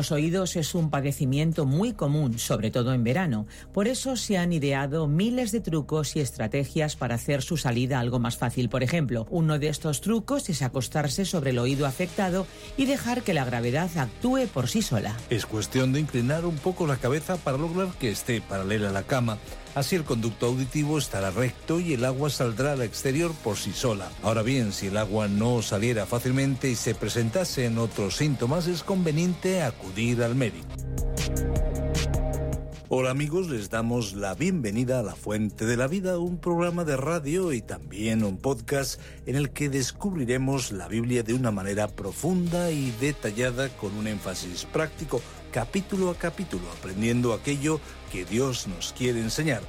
Los oídos es un padecimiento muy común, sobre todo en verano. Por eso se han ideado miles de trucos y estrategias para hacer su salida algo más fácil. Por ejemplo, uno de estos trucos es acostarse sobre el oído afectado y dejar que la gravedad actúe por sí sola. Es cuestión de inclinar un poco la cabeza para lograr que esté paralela a la cama Así el conducto auditivo estará recto y el agua saldrá al exterior por sí sola. Ahora bien, si el agua no saliera fácilmente y se presentasen otros síntomas, es conveniente acudir al médico. Hola amigos, les damos la bienvenida a La Fuente de la Vida, un programa de radio y también un podcast en el que descubriremos la Biblia de una manera profunda y detallada con un énfasis práctico capítulo a capítulo, aprendiendo aquello que Dios nos quiere enseñar.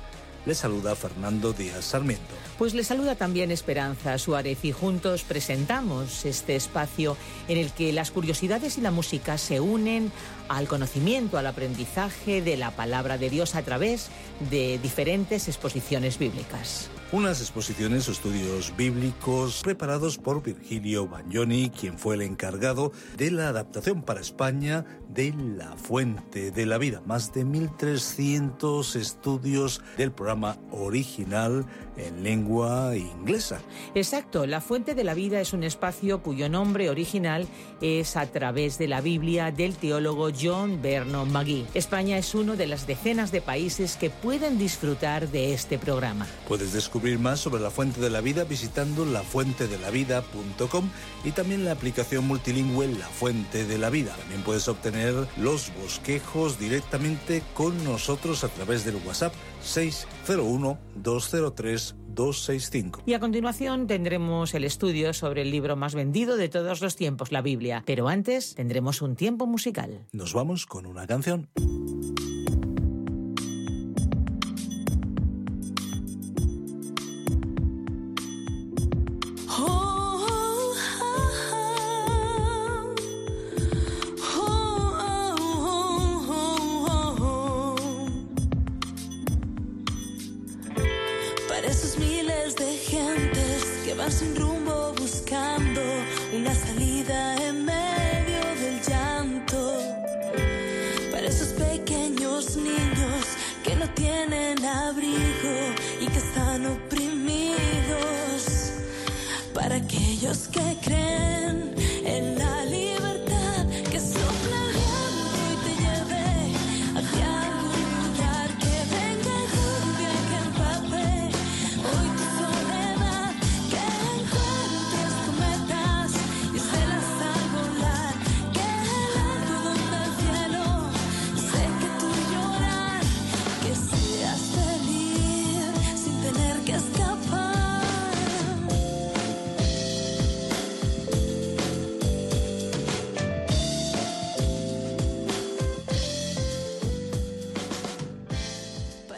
Le saluda Fernando Díaz Sarmiento. Pues le saluda también Esperanza Suárez y juntos presentamos este espacio en el que las curiosidades y la música se unen al conocimiento, al aprendizaje de la palabra de Dios a través de diferentes exposiciones bíblicas. Unas exposiciones o estudios bíblicos preparados por Virgilio Bagnoni, quien fue el encargado de la adaptación para España de La Fuente de la Vida. Más de 1.300 estudios del programa original en lengua inglesa. Exacto, La Fuente de la Vida es un espacio cuyo nombre original es a través de la Biblia del teólogo John Vernon McGee. España es uno de las decenas de países que pueden disfrutar de este programa. Puedes descubrir más sobre La Fuente de la Vida visitando lafuentedelavida.com y también la aplicación multilingüe La Fuente de la Vida. También puedes obtener los bosquejos directamente con nosotros a través del WhatsApp 601 203 265. Y a continuación tendremos el estudio sobre el libro más vendido de todos los tiempos, la Biblia. Pero antes tendremos un tiempo musical. Nos vamos con una canción. room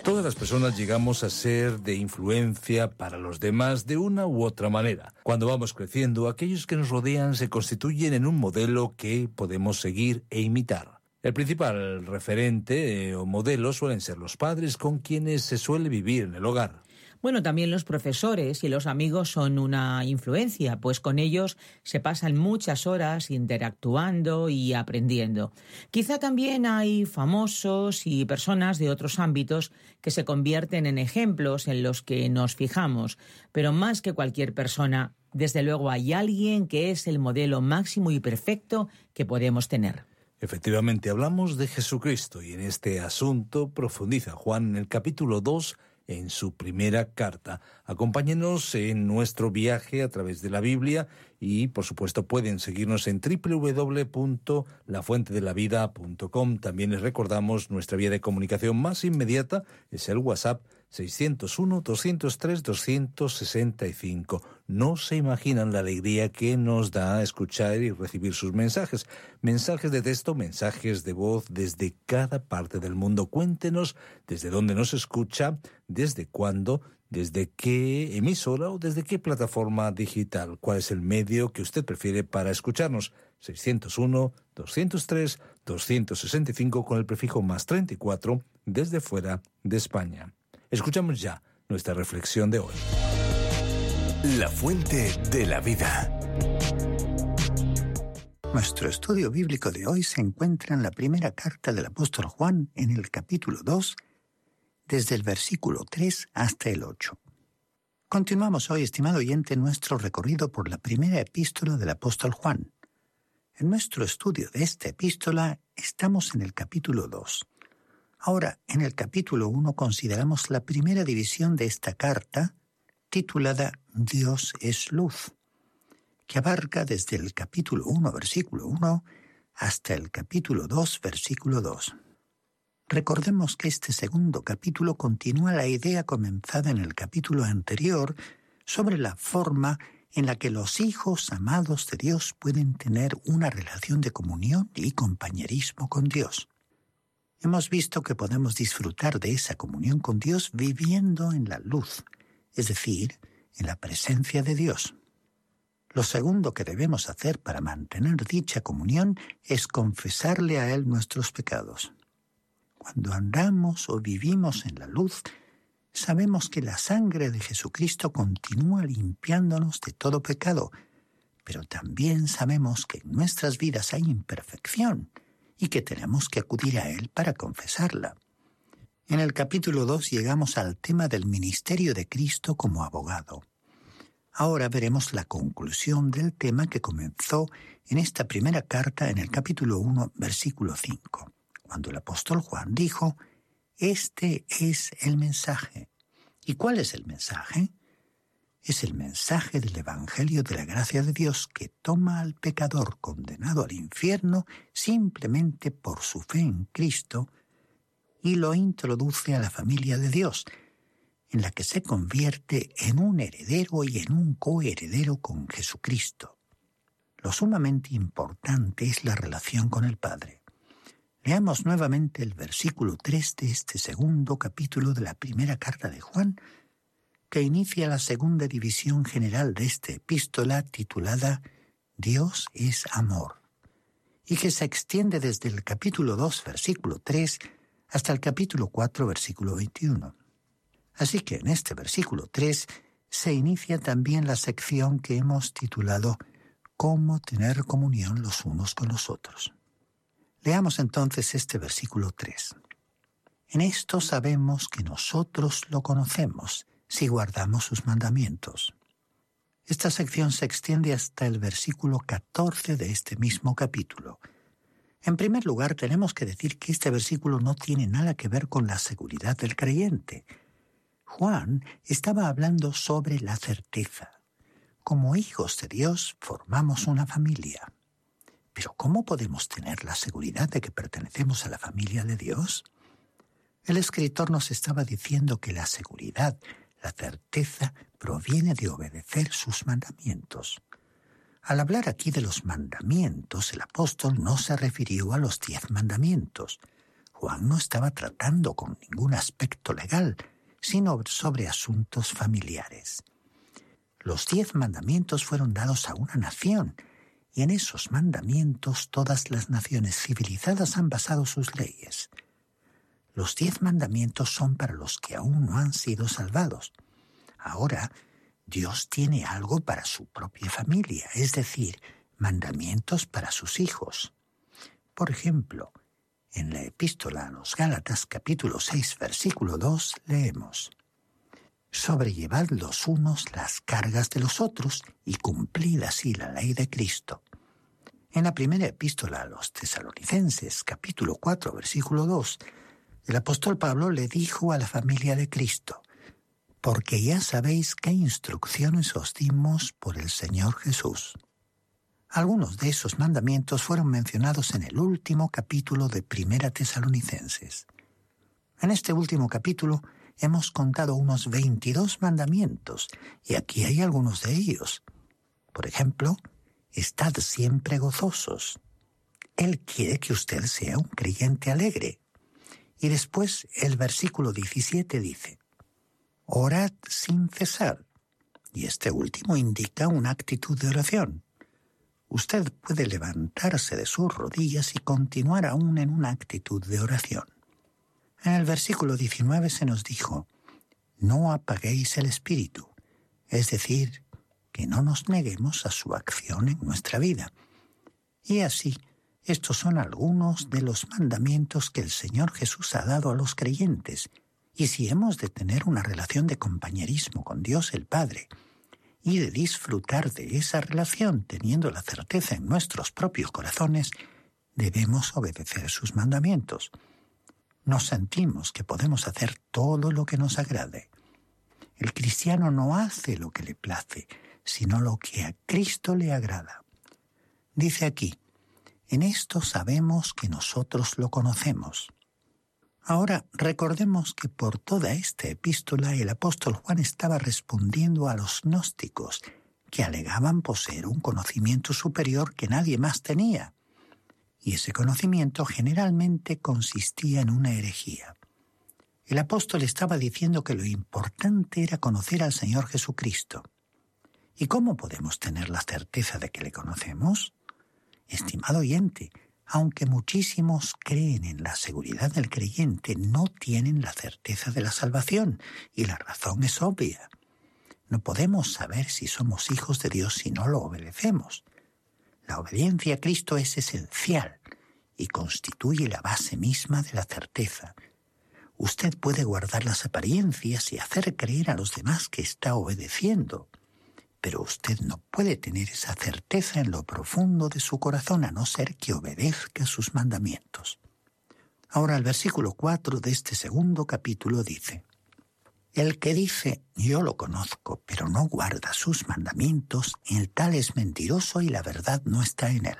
Todas las personas llegamos a ser de influencia para los demás de una u otra manera. Cuando vamos creciendo, aquellos que nos rodean se constituyen en un modelo que podemos seguir e imitar. El principal referente eh, o modelo suelen ser los padres con quienes se suele vivir en el hogar. Bueno, también los profesores y los amigos son una influencia, pues con ellos se pasan muchas horas interactuando y aprendiendo. Quizá también hay famosos y personas de otros ámbitos que se convierten en ejemplos en los que nos fijamos, pero más que cualquier persona, desde luego hay alguien que es el modelo máximo y perfecto que podemos tener. Efectivamente, hablamos de Jesucristo y en este asunto profundiza Juan en el capítulo 2 en su primera carta. Acompáñenos en nuestro viaje a través de la Biblia y, por supuesto, pueden seguirnos en www.lafuentedelavida.com. También les recordamos nuestra vía de comunicación más inmediata es el WhatsApp 601-203-265. No se imaginan la alegría que nos da escuchar y recibir sus mensajes. Mensajes de texto, mensajes de voz desde cada parte del mundo. Cuéntenos desde dónde nos escucha, desde cuándo, desde qué emisora o desde qué plataforma digital. ¿Cuál es el medio que usted prefiere para escucharnos? 601-203-265 con el prefijo más 34 desde fuera de España. Escuchamos ya nuestra reflexión de hoy. La fuente de la vida. Nuestro estudio bíblico de hoy se encuentra en la primera carta del apóstol Juan en el capítulo 2, desde el versículo 3 hasta el 8. Continuamos hoy, estimado oyente, nuestro recorrido por la primera epístola del apóstol Juan. En nuestro estudio de esta epístola estamos en el capítulo 2. Ahora, en el capítulo 1 consideramos la primera división de esta carta, titulada Dios es luz, que abarca desde el capítulo 1, versículo 1, hasta el capítulo 2, versículo 2. Recordemos que este segundo capítulo continúa la idea comenzada en el capítulo anterior sobre la forma en la que los hijos amados de Dios pueden tener una relación de comunión y compañerismo con Dios hemos visto que podemos disfrutar de esa comunión con Dios viviendo en la luz, es decir, en la presencia de Dios. Lo segundo que debemos hacer para mantener dicha comunión es confesarle a Él nuestros pecados. Cuando andamos o vivimos en la luz, sabemos que la sangre de Jesucristo continúa limpiándonos de todo pecado, pero también sabemos que en nuestras vidas hay imperfección y que tenemos que acudir a Él para confesarla. En el capítulo 2 llegamos al tema del ministerio de Cristo como abogado. Ahora veremos la conclusión del tema que comenzó en esta primera carta en el capítulo 1, versículo 5, cuando el apóstol Juan dijo, Este es el mensaje. ¿Y cuál es el mensaje? Es el mensaje del Evangelio de la gracia de Dios que toma al pecador condenado al infierno simplemente por su fe en Cristo y lo introduce a la familia de Dios, en la que se convierte en un heredero y en un coheredero con Jesucristo. Lo sumamente importante es la relación con el Padre. Leamos nuevamente el versículo 3 de este segundo capítulo de la primera carta de Juan, que inicia la segunda división general de esta epístola titulada Dios es amor, y que se extiende desde el capítulo 2, versículo 3, hasta el capítulo 4, versículo 21. Así que en este versículo 3 se inicia también la sección que hemos titulado Cómo tener comunión los unos con los otros. Leamos entonces este versículo 3. En esto sabemos que nosotros lo conocemos si guardamos sus mandamientos. Esta sección se extiende hasta el versículo 14 de este mismo capítulo. En primer lugar, tenemos que decir que este versículo no tiene nada que ver con la seguridad del creyente. Juan estaba hablando sobre la certeza. Como hijos de Dios formamos una familia. Pero ¿cómo podemos tener la seguridad de que pertenecemos a la familia de Dios? El escritor nos estaba diciendo que la seguridad la certeza proviene de obedecer sus mandamientos. Al hablar aquí de los mandamientos, el apóstol no se refirió a los diez mandamientos. Juan no estaba tratando con ningún aspecto legal, sino sobre asuntos familiares. Los diez mandamientos fueron dados a una nación, y en esos mandamientos todas las naciones civilizadas han basado sus leyes. Los diez mandamientos son para los que aún no han sido salvados. Ahora, Dios tiene algo para su propia familia, es decir, mandamientos para sus hijos. Por ejemplo, en la epístola a los Gálatas capítulo 6 versículo 2 leemos, Sobrellevad los unos las cargas de los otros y cumplid así la ley de Cristo. En la primera epístola a los tesalonicenses capítulo 4 versículo 2 el apóstol Pablo le dijo a la familia de Cristo, porque ya sabéis qué instrucciones os dimos por el Señor Jesús. Algunos de esos mandamientos fueron mencionados en el último capítulo de Primera Tesalonicenses. En este último capítulo, hemos contado unos 22 mandamientos y aquí hay algunos de ellos. Por ejemplo, estad siempre gozosos. Él quiere que usted sea un creyente alegre. Y después el versículo 17 dice, orad sin cesar. Y este último indica una actitud de oración. Usted puede levantarse de sus rodillas y continuar aún en una actitud de oración. En el versículo 19 se nos dijo, no apaguéis el espíritu, es decir, que no nos neguemos a su acción en nuestra vida. Y así, estos son algunos de los mandamientos que el Señor Jesús ha dado a los creyentes, y si hemos de tener una relación de compañerismo con Dios el Padre, y de disfrutar de esa relación teniendo la certeza en nuestros propios corazones, debemos obedecer sus mandamientos. Nos sentimos que podemos hacer todo lo que nos agrade. El cristiano no hace lo que le place, sino lo que a Cristo le agrada. Dice aquí, en esto sabemos que nosotros lo conocemos. Ahora recordemos que por toda esta epístola el apóstol Juan estaba respondiendo a los gnósticos, que alegaban poseer un conocimiento superior que nadie más tenía. Y ese conocimiento generalmente consistía en una herejía. El apóstol estaba diciendo que lo importante era conocer al Señor Jesucristo. ¿Y cómo podemos tener la certeza de que le conocemos? Estimado oyente, aunque muchísimos creen en la seguridad del creyente, no tienen la certeza de la salvación, y la razón es obvia. No podemos saber si somos hijos de Dios si no lo obedecemos. La obediencia a Cristo es esencial y constituye la base misma de la certeza. Usted puede guardar las apariencias y hacer creer a los demás que está obedeciendo, pero usted no puede tener esa certeza en lo profundo de su corazón a no ser que obedezca sus mandamientos. Ahora el versículo 4 de este segundo capítulo dice, El que dice, yo lo conozco, pero no guarda sus mandamientos, el tal es mentiroso y la verdad no está en él.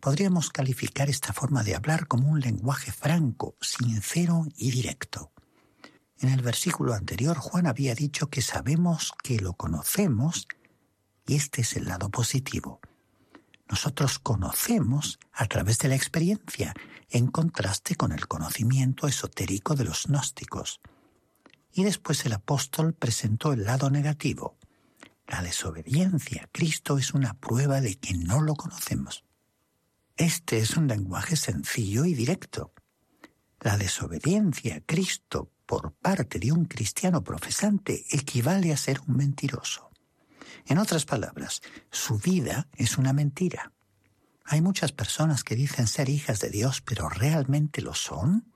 Podríamos calificar esta forma de hablar como un lenguaje franco, sincero y directo. En el versículo anterior Juan había dicho que sabemos que lo conocemos y este es el lado positivo. Nosotros conocemos a través de la experiencia, en contraste con el conocimiento esotérico de los gnósticos. Y después el apóstol presentó el lado negativo. La desobediencia a Cristo es una prueba de que no lo conocemos. Este es un lenguaje sencillo y directo. La desobediencia a Cristo por parte de un cristiano profesante equivale a ser un mentiroso. En otras palabras, su vida es una mentira. Hay muchas personas que dicen ser hijas de Dios, pero ¿realmente lo son?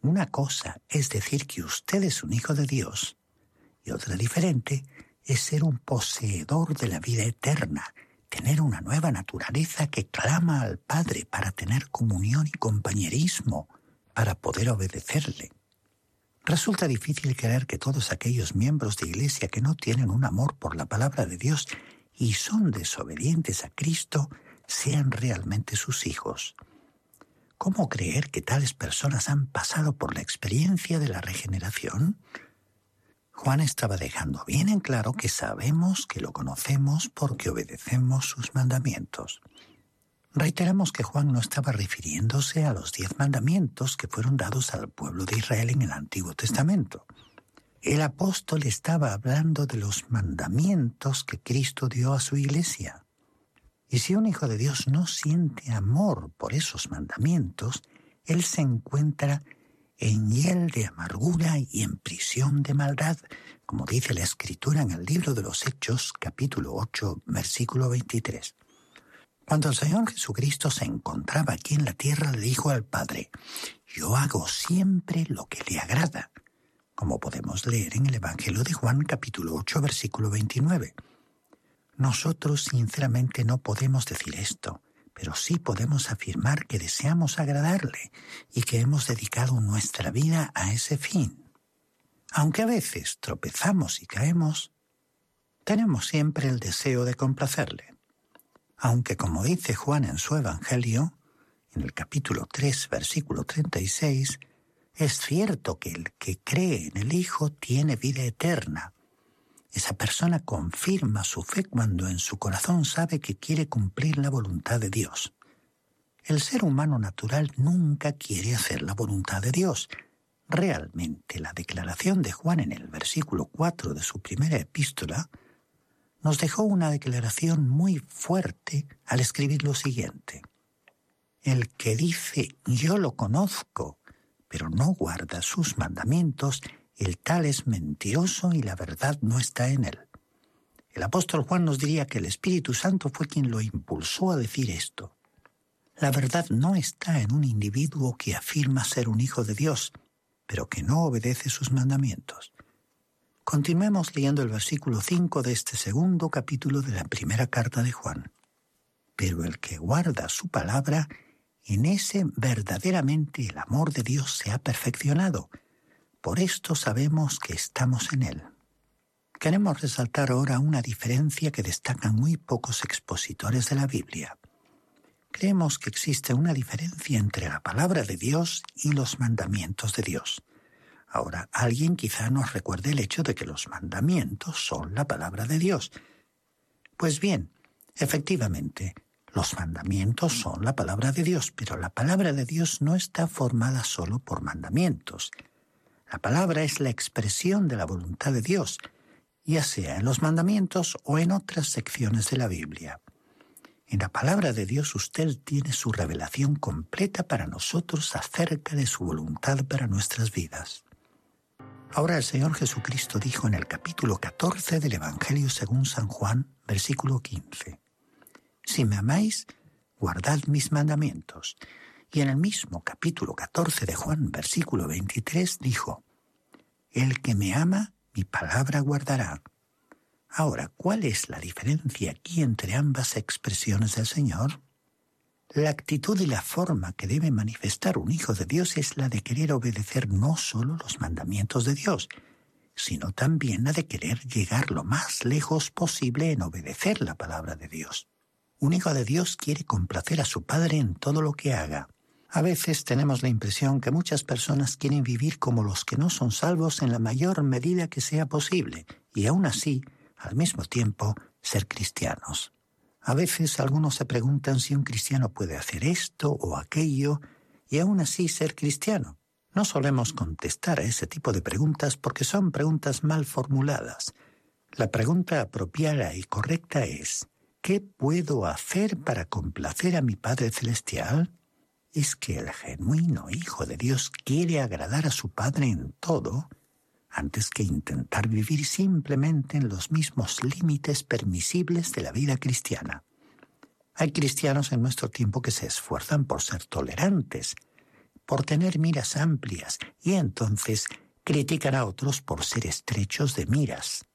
Una cosa es decir que usted es un hijo de Dios y otra diferente es ser un poseedor de la vida eterna, tener una nueva naturaleza que clama al Padre para tener comunión y compañerismo, para poder obedecerle. Resulta difícil creer que todos aquellos miembros de Iglesia que no tienen un amor por la palabra de Dios y son desobedientes a Cristo sean realmente sus hijos. ¿Cómo creer que tales personas han pasado por la experiencia de la regeneración? Juan estaba dejando bien en claro que sabemos que lo conocemos porque obedecemos sus mandamientos. Reiteramos que Juan no estaba refiriéndose a los diez mandamientos que fueron dados al pueblo de Israel en el Antiguo Testamento. El apóstol estaba hablando de los mandamientos que Cristo dio a su iglesia. Y si un hijo de Dios no siente amor por esos mandamientos, él se encuentra en hiel de amargura y en prisión de maldad, como dice la Escritura en el libro de los Hechos, capítulo 8, versículo 23. Cuando el Señor Jesucristo se encontraba aquí en la tierra, le dijo al Padre, yo hago siempre lo que le agrada, como podemos leer en el Evangelio de Juan capítulo 8 versículo 29. Nosotros sinceramente no podemos decir esto, pero sí podemos afirmar que deseamos agradarle y que hemos dedicado nuestra vida a ese fin. Aunque a veces tropezamos y caemos, tenemos siempre el deseo de complacerle aunque como dice Juan en su Evangelio, en el capítulo 3, versículo 36, Es cierto que el que cree en el Hijo tiene vida eterna. Esa persona confirma su fe cuando en su corazón sabe que quiere cumplir la voluntad de Dios. El ser humano natural nunca quiere hacer la voluntad de Dios. Realmente la declaración de Juan en el versículo 4 de su primera epístola nos dejó una declaración muy fuerte al escribir lo siguiente. El que dice yo lo conozco pero no guarda sus mandamientos, el tal es mentiroso y la verdad no está en él. El apóstol Juan nos diría que el Espíritu Santo fue quien lo impulsó a decir esto. La verdad no está en un individuo que afirma ser un hijo de Dios, pero que no obedece sus mandamientos. Continuemos leyendo el versículo 5 de este segundo capítulo de la primera carta de Juan. Pero el que guarda su palabra, en ese verdaderamente el amor de Dios se ha perfeccionado. Por esto sabemos que estamos en Él. Queremos resaltar ahora una diferencia que destacan muy pocos expositores de la Biblia. Creemos que existe una diferencia entre la palabra de Dios y los mandamientos de Dios. Ahora, alguien quizá nos recuerde el hecho de que los mandamientos son la palabra de Dios. Pues bien, efectivamente, los mandamientos son la palabra de Dios, pero la palabra de Dios no está formada solo por mandamientos. La palabra es la expresión de la voluntad de Dios, ya sea en los mandamientos o en otras secciones de la Biblia. En la palabra de Dios usted tiene su revelación completa para nosotros acerca de su voluntad para nuestras vidas. Ahora el Señor Jesucristo dijo en el capítulo 14 del Evangelio según San Juan, versículo 15, si me amáis, guardad mis mandamientos. Y en el mismo capítulo 14 de Juan, versículo 23, dijo, El que me ama, mi palabra guardará. Ahora, ¿cuál es la diferencia aquí entre ambas expresiones del Señor? La actitud y la forma que debe manifestar un hijo de Dios es la de querer obedecer no solo los mandamientos de Dios, sino también la de querer llegar lo más lejos posible en obedecer la palabra de Dios. Un hijo de Dios quiere complacer a su Padre en todo lo que haga. A veces tenemos la impresión que muchas personas quieren vivir como los que no son salvos en la mayor medida que sea posible, y aún así, al mismo tiempo, ser cristianos. A veces algunos se preguntan si un cristiano puede hacer esto o aquello, y aún así ser cristiano. No solemos contestar a ese tipo de preguntas porque son preguntas mal formuladas. La pregunta apropiada y correcta es, ¿Qué puedo hacer para complacer a mi Padre Celestial? Es que el genuino Hijo de Dios quiere agradar a su Padre en todo, antes que intentar vivir simplemente en los mismos límites permisibles de la vida cristiana. Hay cristianos en nuestro tiempo que se esfuerzan por ser tolerantes, por tener miras amplias, y entonces critican a otros por ser estrechos de miras.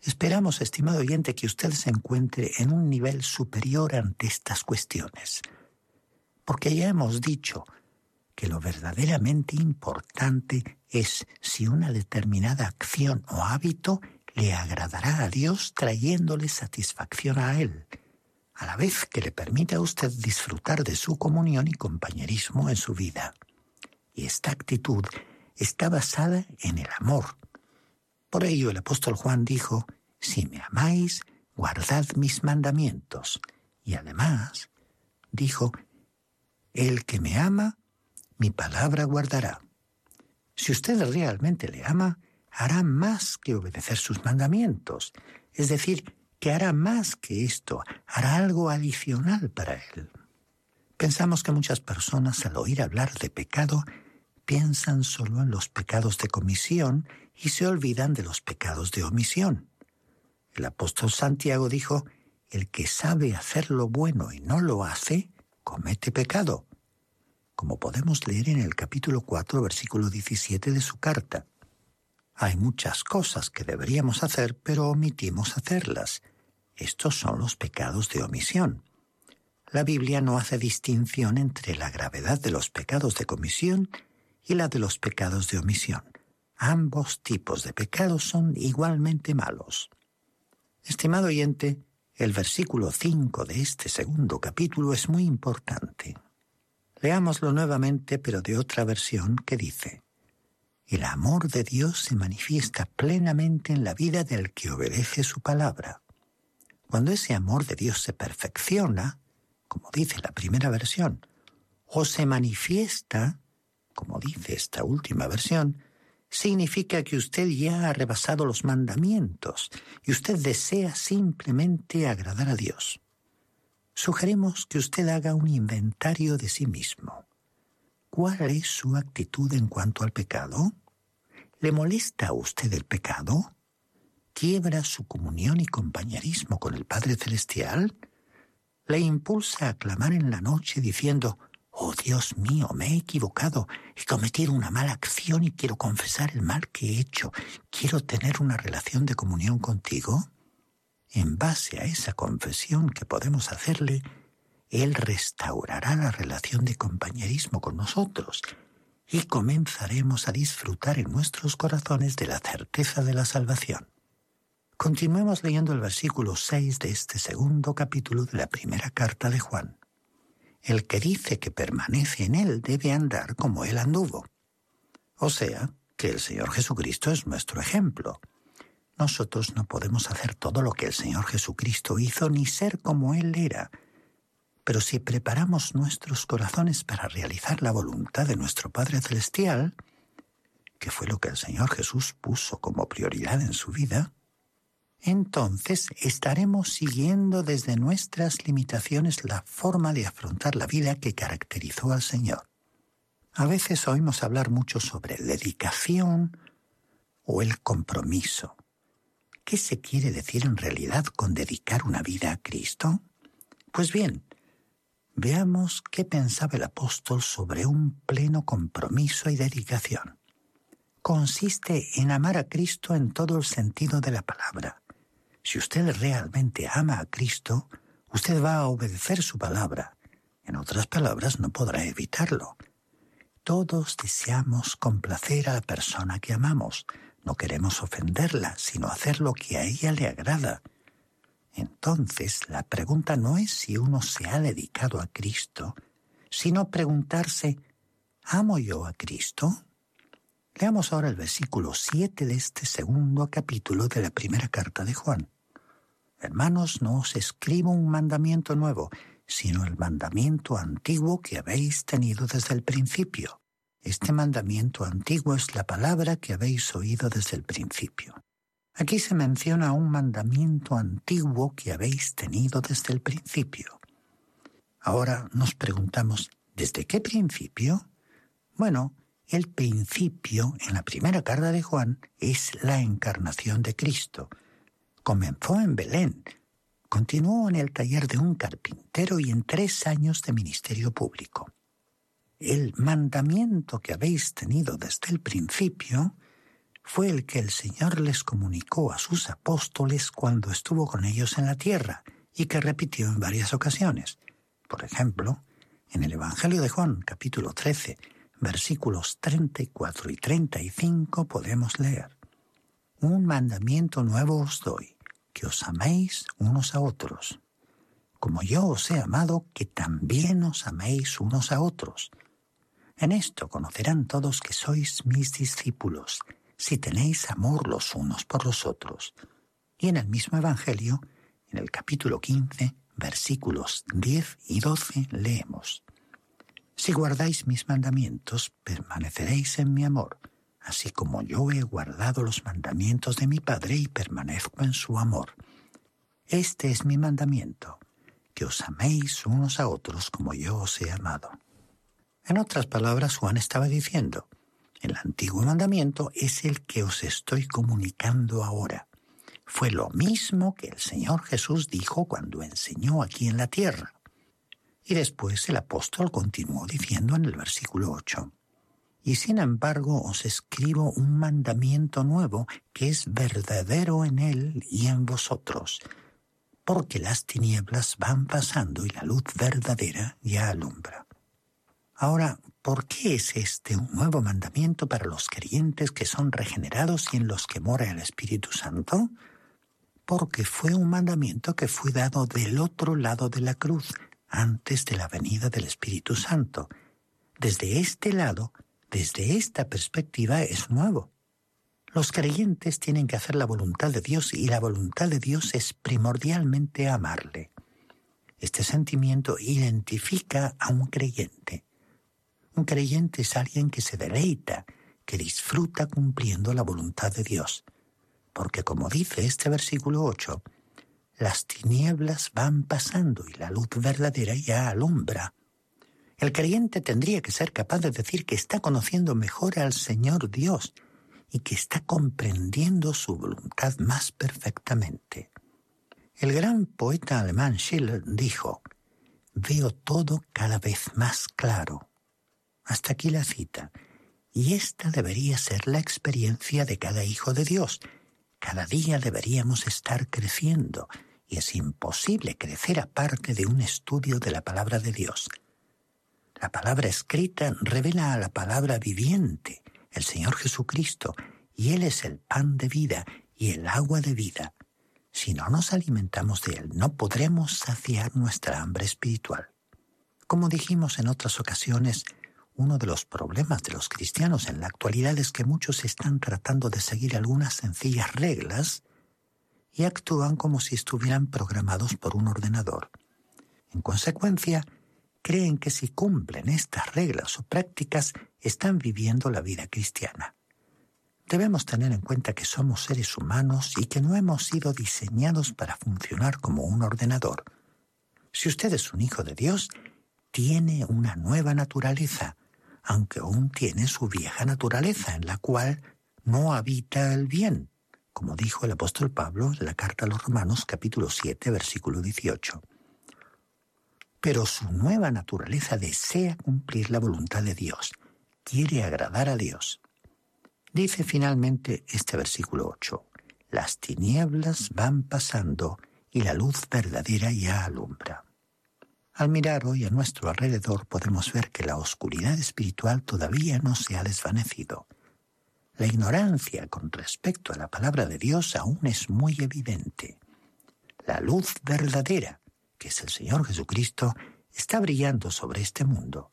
Esperamos, estimado oyente, que usted se encuentre en un nivel superior ante estas cuestiones, porque ya hemos dicho que lo verdaderamente importante es si una determinada acción o hábito le agradará a Dios trayéndole satisfacción a Él, a la vez que le permita a usted disfrutar de su comunión y compañerismo en su vida. Y esta actitud está basada en el amor, por ello el apóstol Juan dijo, Si me amáis, guardad mis mandamientos. Y además dijo, El que me ama, mi palabra guardará. Si usted realmente le ama, hará más que obedecer sus mandamientos. Es decir, que hará más que esto, hará algo adicional para él. Pensamos que muchas personas al oír hablar de pecado piensan solo en los pecados de comisión y se olvidan de los pecados de omisión. El apóstol Santiago dijo, el que sabe hacer lo bueno y no lo hace, comete pecado, como podemos leer en el capítulo 4, versículo 17 de su carta. Hay muchas cosas que deberíamos hacer, pero omitimos hacerlas. Estos son los pecados de omisión. La Biblia no hace distinción entre la gravedad de los pecados de comisión y la de los pecados de omisión. Ambos tipos de pecados son igualmente malos. Estimado oyente, el versículo 5 de este segundo capítulo es muy importante. Leámoslo nuevamente, pero de otra versión que dice, El amor de Dios se manifiesta plenamente en la vida del que obedece su palabra. Cuando ese amor de Dios se perfecciona, como dice la primera versión, o se manifiesta, como dice esta última versión, significa que usted ya ha rebasado los mandamientos y usted desea simplemente agradar a Dios. Sugerimos que usted haga un inventario de sí mismo. ¿Cuál es su actitud en cuanto al pecado? ¿Le molesta a usted el pecado? ¿Quiebra su comunión y compañerismo con el Padre Celestial? ¿Le impulsa a clamar en la noche diciendo, Oh Dios mío, me he equivocado, he cometido una mala acción y quiero confesar el mal que he hecho. Quiero tener una relación de comunión contigo. En base a esa confesión que podemos hacerle, Él restaurará la relación de compañerismo con nosotros y comenzaremos a disfrutar en nuestros corazones de la certeza de la salvación. Continuemos leyendo el versículo 6 de este segundo capítulo de la primera carta de Juan. El que dice que permanece en Él debe andar como Él anduvo. O sea, que el Señor Jesucristo es nuestro ejemplo. Nosotros no podemos hacer todo lo que el Señor Jesucristo hizo ni ser como Él era. Pero si preparamos nuestros corazones para realizar la voluntad de nuestro Padre Celestial, que fue lo que el Señor Jesús puso como prioridad en su vida, entonces estaremos siguiendo desde nuestras limitaciones la forma de afrontar la vida que caracterizó al Señor. A veces oímos hablar mucho sobre dedicación o el compromiso. ¿Qué se quiere decir en realidad con dedicar una vida a Cristo? Pues bien, veamos qué pensaba el apóstol sobre un pleno compromiso y dedicación. Consiste en amar a Cristo en todo el sentido de la palabra si usted realmente ama a Cristo, usted va a obedecer su palabra. En otras palabras, no podrá evitarlo. Todos deseamos complacer a la persona que amamos. No queremos ofenderla, sino hacer lo que a ella le agrada. Entonces, la pregunta no es si uno se ha dedicado a Cristo, sino preguntarse, ¿amo yo a Cristo? Leamos ahora el versículo 7 de este segundo capítulo de la primera carta de Juan. Hermanos, no os escribo un mandamiento nuevo, sino el mandamiento antiguo que habéis tenido desde el principio. Este mandamiento antiguo es la palabra que habéis oído desde el principio. Aquí se menciona un mandamiento antiguo que habéis tenido desde el principio. Ahora nos preguntamos, ¿desde qué principio? Bueno, el principio en la primera carta de Juan es la encarnación de Cristo, Comenzó en Belén, continuó en el taller de un carpintero y en tres años de ministerio público. El mandamiento que habéis tenido desde el principio fue el que el Señor les comunicó a sus apóstoles cuando estuvo con ellos en la tierra y que repitió en varias ocasiones. Por ejemplo, en el Evangelio de Juan, capítulo 13, versículos 34 y 35 podemos leer, Un mandamiento nuevo os doy, que os améis unos a otros, como yo os he amado, que también os améis unos a otros. En esto conocerán todos que sois mis discípulos, si tenéis amor los unos por los otros. Y en el mismo Evangelio, en el capítulo 15, versículos 10 y 12, leemos, Si guardáis mis mandamientos, permaneceréis en mi amor así como yo he guardado los mandamientos de mi Padre y permanezco en su amor. Este es mi mandamiento, que os améis unos a otros como yo os he amado. En otras palabras, Juan estaba diciendo, el antiguo mandamiento es el que os estoy comunicando ahora. Fue lo mismo que el Señor Jesús dijo cuando enseñó aquí en la tierra. Y después el apóstol continuó diciendo en el versículo 8, y sin embargo os escribo un mandamiento nuevo que es verdadero en él y en vosotros, porque las tinieblas van pasando y la luz verdadera ya alumbra. Ahora, ¿por qué es este un nuevo mandamiento para los creyentes que son regenerados y en los que mora el Espíritu Santo? Porque fue un mandamiento que fue dado del otro lado de la cruz, antes de la venida del Espíritu Santo, desde este lado, desde esta perspectiva, es nuevo. Los creyentes tienen que hacer la voluntad de Dios y la voluntad de Dios es primordialmente amarle. Este sentimiento identifica a un creyente. Un creyente es alguien que se deleita, que disfruta cumpliendo la voluntad de Dios. Porque como dice este versículo 8, las tinieblas van pasando y la luz verdadera ya alumbra. El creyente tendría que ser capaz de decir que está conociendo mejor al Señor Dios y que está comprendiendo su voluntad más perfectamente. El gran poeta alemán Schiller dijo, Veo todo cada vez más claro. Hasta aquí la cita. Y esta debería ser la experiencia de cada hijo de Dios. Cada día deberíamos estar creciendo, y es imposible crecer aparte de un estudio de la palabra de Dios. La palabra escrita revela a la palabra viviente, el Señor Jesucristo, y Él es el pan de vida y el agua de vida. Si no nos alimentamos de Él, no podremos saciar nuestra hambre espiritual. Como dijimos en otras ocasiones, uno de los problemas de los cristianos en la actualidad es que muchos están tratando de seguir algunas sencillas reglas y actúan como si estuvieran programados por un ordenador. En consecuencia, creen que si cumplen estas reglas o prácticas están viviendo la vida cristiana. Debemos tener en cuenta que somos seres humanos y que no hemos sido diseñados para funcionar como un ordenador. Si usted es un hijo de Dios, tiene una nueva naturaleza, aunque aún tiene su vieja naturaleza en la cual no habita el bien, como dijo el apóstol Pablo en la carta a los Romanos capítulo 7 versículo 18 pero su nueva naturaleza desea cumplir la voluntad de Dios, quiere agradar a Dios. Dice finalmente este versículo 8, las tinieblas van pasando y la luz verdadera ya alumbra. Al mirar hoy a nuestro alrededor podemos ver que la oscuridad espiritual todavía no se ha desvanecido. La ignorancia con respecto a la palabra de Dios aún es muy evidente. La luz verdadera, que es el Señor Jesucristo, está brillando sobre este mundo.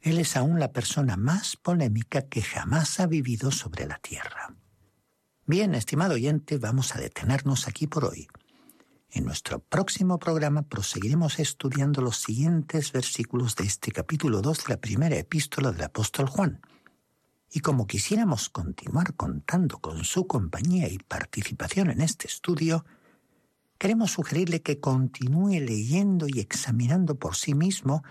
Él es aún la persona más polémica que jamás ha vivido sobre la tierra. Bien, estimado oyente, vamos a detenernos aquí por hoy. En nuestro próximo programa proseguiremos estudiando los siguientes versículos de este capítulo 2 de la primera epístola del apóstol Juan. Y como quisiéramos continuar contando con su compañía y participación en este estudio, Queremos sugerirle que continúe leyendo y examinando por sí mismo.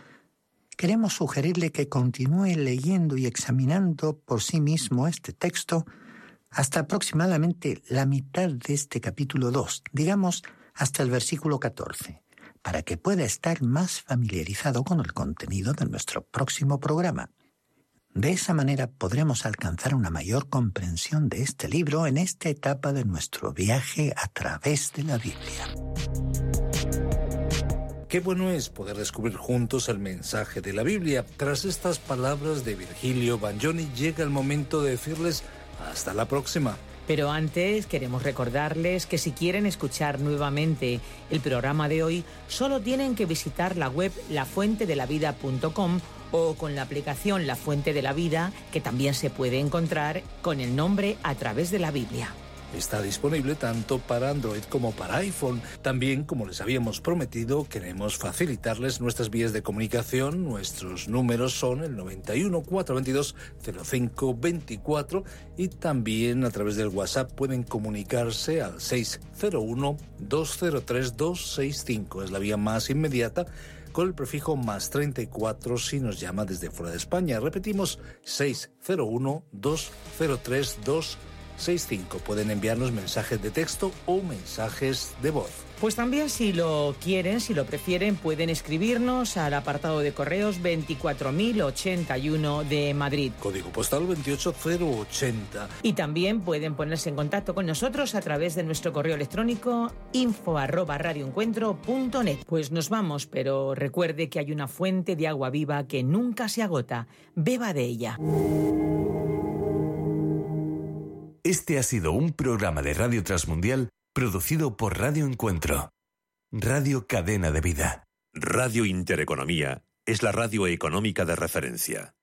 Queremos sugerirle que continúe leyendo y examinando por sí mismo este texto hasta aproximadamente la mitad de este capítulo 2, digamos hasta el versículo 14, para que pueda estar más familiarizado con el contenido de nuestro próximo programa. De esa manera podremos alcanzar una mayor comprensión de este libro en esta etapa de nuestro viaje a través de la Biblia. Qué bueno es poder descubrir juntos el mensaje de la Biblia. Tras estas palabras de Virgilio Bagnoni llega el momento de decirles hasta la próxima. Pero antes queremos recordarles que si quieren escuchar nuevamente el programa de hoy, solo tienen que visitar la web lafuentedelavida.com o con la aplicación La Fuente de la Vida, que también se puede encontrar con el nombre a través de la Biblia. Está disponible tanto para Android como para iPhone. También, como les habíamos prometido, queremos facilitarles nuestras vías de comunicación. Nuestros números son el 91 422 0524 y también a través del WhatsApp pueden comunicarse al 601 203 265. Es la vía más inmediata con el prefijo más 34 si nos llama desde fuera de España. Repetimos 601-203-265. Pueden enviarnos mensajes de texto o mensajes de voz. Pues también si lo quieren, si lo prefieren, pueden escribirnos al apartado de correos 24081 de Madrid. Código postal 28080. Y también pueden ponerse en contacto con nosotros a través de nuestro correo electrónico info arroba radioencuentro.net. Pues nos vamos, pero recuerde que hay una fuente de agua viva que nunca se agota. Beba de ella. Este ha sido un programa de Radio Transmundial Producido por Radio Encuentro. Radio Cadena de Vida. Radio Intereconomía es la radio económica de referencia.